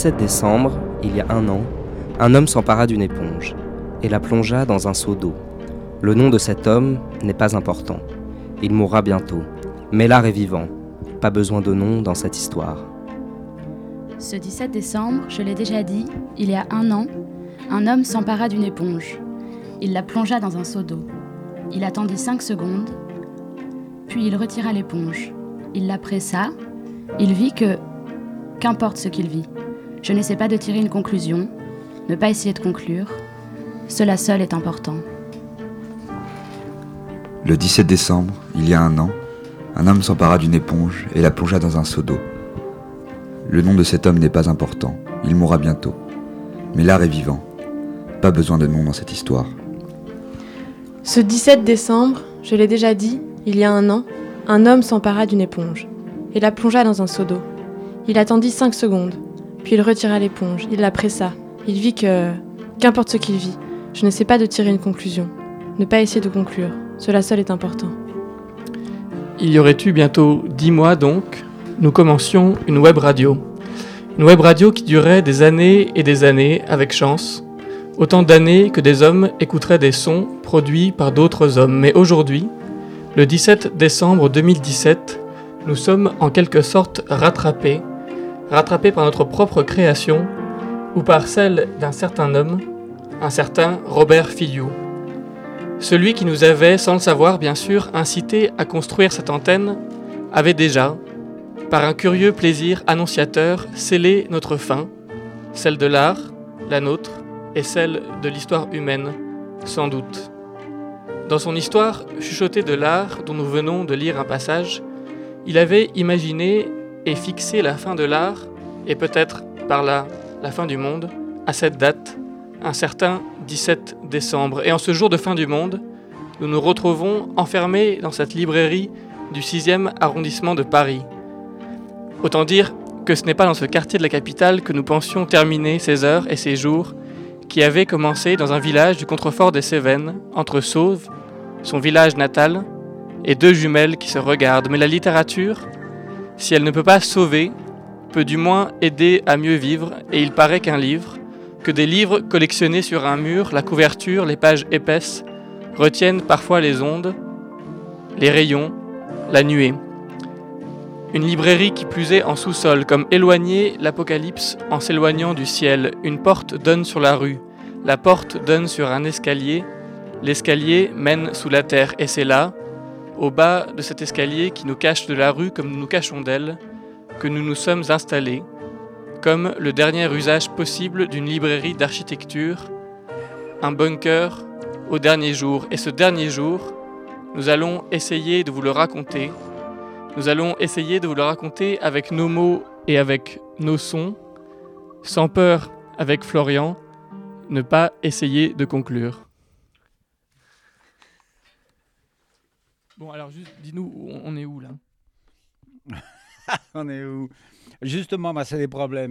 17 décembre, il y a un an, un homme s'empara d'une éponge et la plongea dans un seau d'eau. Le nom de cet homme n'est pas important. Il mourra bientôt. Mais l'art est vivant. Pas besoin de nom dans cette histoire. Ce 17 décembre, je l'ai déjà dit, il y a un an, un homme s'empara d'une éponge. Il la plongea dans un seau d'eau. Il attendit cinq secondes, puis il retira l'éponge. Il la pressa. Il vit que, qu'importe ce qu'il vit, je n'essaie pas de tirer une conclusion, ne pas essayer de conclure. Cela seul est important. Le 17 décembre, il y a un an, un homme s'empara d'une éponge et la plongea dans un seau d'eau. Le nom de cet homme n'est pas important, il mourra bientôt. Mais l'art est vivant. Pas besoin de nom dans cette histoire. Ce 17 décembre, je l'ai déjà dit, il y a un an, un homme s'empara d'une éponge et la plongea dans un seau d'eau. Il attendit cinq secondes, puis il retira l'éponge, il la pressa. Il vit que, qu'importe ce qu'il vit, je n'essaie pas de tirer une conclusion, ne pas essayer de conclure, cela seul est important. Il y aurait eu bientôt dix mois donc, nous commencions une web radio. Une web radio qui durait des années et des années, avec chance. Autant d'années que des hommes écouteraient des sons produits par d'autres hommes. Mais aujourd'hui, le 17 décembre 2017, nous sommes en quelque sorte rattrapés, rattrapés par notre propre création ou par celle d'un certain homme, un certain Robert Filiou. Celui qui nous avait, sans le savoir bien sûr, incité à construire cette antenne, avait déjà, par un curieux plaisir annonciateur, scellé notre fin, celle de l'art, la nôtre, et celle de l'histoire humaine, sans doute. Dans son histoire chuchotée de l'art, dont nous venons de lire un passage, il avait imaginé et fixé la fin de l'art, et peut-être par là la fin du monde, à cette date, un certain 17 décembre. Et en ce jour de fin du monde, nous nous retrouvons enfermés dans cette librairie du 6e arrondissement de Paris. Autant dire que ce n'est pas dans ce quartier de la capitale que nous pensions terminer ces heures et ces jours qui avaient commencé dans un village du contrefort des Cévennes, entre Sauve, son village natal, et deux jumelles qui se regardent. Mais la littérature, si elle ne peut pas sauver, peut du moins aider à mieux vivre, et il paraît qu'un livre, que des livres collectionnés sur un mur, la couverture, les pages épaisses, retiennent parfois les ondes, les rayons, la nuée. Une librairie qui plus est en sous-sol, comme éloigner l'apocalypse en s'éloignant du ciel. Une porte donne sur la rue, la porte donne sur un escalier, l'escalier mène sous la terre, et c'est là, au bas de cet escalier qui nous cache de la rue comme nous nous cachons d'elle, que nous nous sommes installés, comme le dernier usage possible d'une librairie d'architecture, un bunker au dernier jour. Et ce dernier jour, nous allons essayer de vous le raconter. Nous allons essayer de vous le raconter avec nos mots et avec nos sons, Sans peur, avec Florian, ne pas essayer de conclure. Bon, alors juste dis-nous, on est où là? On est où? Justement, bah, c'est des problèmes.